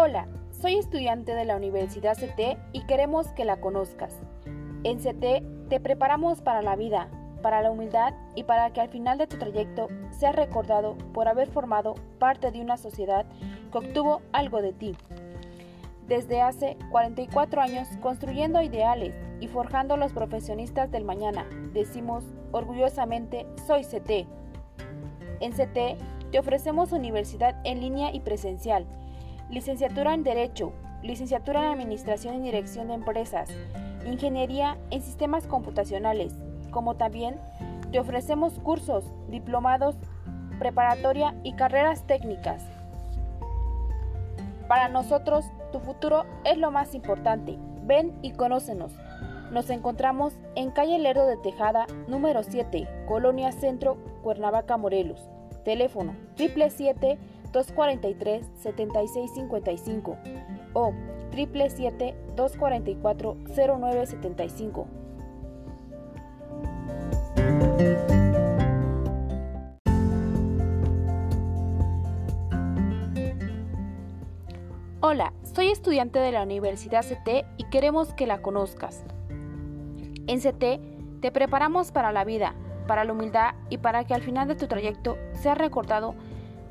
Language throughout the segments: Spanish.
Hola, soy estudiante de la Universidad CT y queremos que la conozcas. En CT te preparamos para la vida, para la humildad y para que al final de tu trayecto seas recordado por haber formado parte de una sociedad que obtuvo algo de ti. Desde hace 44 años construyendo ideales y forjando los profesionistas del mañana, decimos orgullosamente soy CT. En CT te ofrecemos universidad en línea y presencial licenciatura en Derecho, licenciatura en Administración y Dirección de Empresas, ingeniería en Sistemas Computacionales, como también te ofrecemos cursos, diplomados, preparatoria y carreras técnicas. Para nosotros, tu futuro es lo más importante. Ven y conócenos. Nos encontramos en calle Lerdo de Tejada, número 7, Colonia Centro, Cuernavaca, Morelos. Teléfono 777 243 7655 o 777 244 0975. Hola, soy estudiante de la Universidad CT y queremos que la conozcas. En CT te preparamos para la vida, para la humildad y para que al final de tu trayecto seas recordado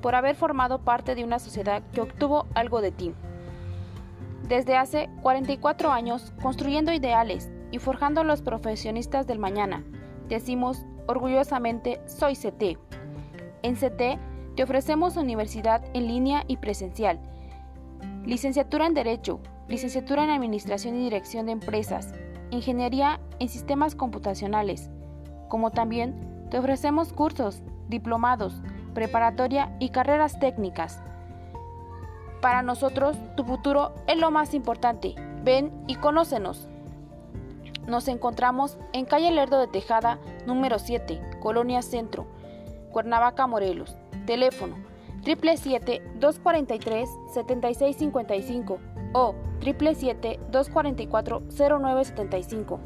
por haber formado parte de una sociedad que obtuvo algo de ti. Desde hace 44 años, construyendo ideales y forjando los profesionistas del mañana, decimos orgullosamente soy CT. En CT te ofrecemos universidad en línea y presencial, licenciatura en Derecho, licenciatura en Administración y Dirección de Empresas, ingeniería en Sistemas Computacionales, como también te ofrecemos cursos, diplomados, preparatoria y carreras técnicas. Para nosotros, tu futuro es lo más importante. Ven y conócenos. Nos encontramos en calle Lerdo de Tejada, número 7, Colonia Centro, Cuernavaca, Morelos. Teléfono 777-243-7655 o 777-244-0975.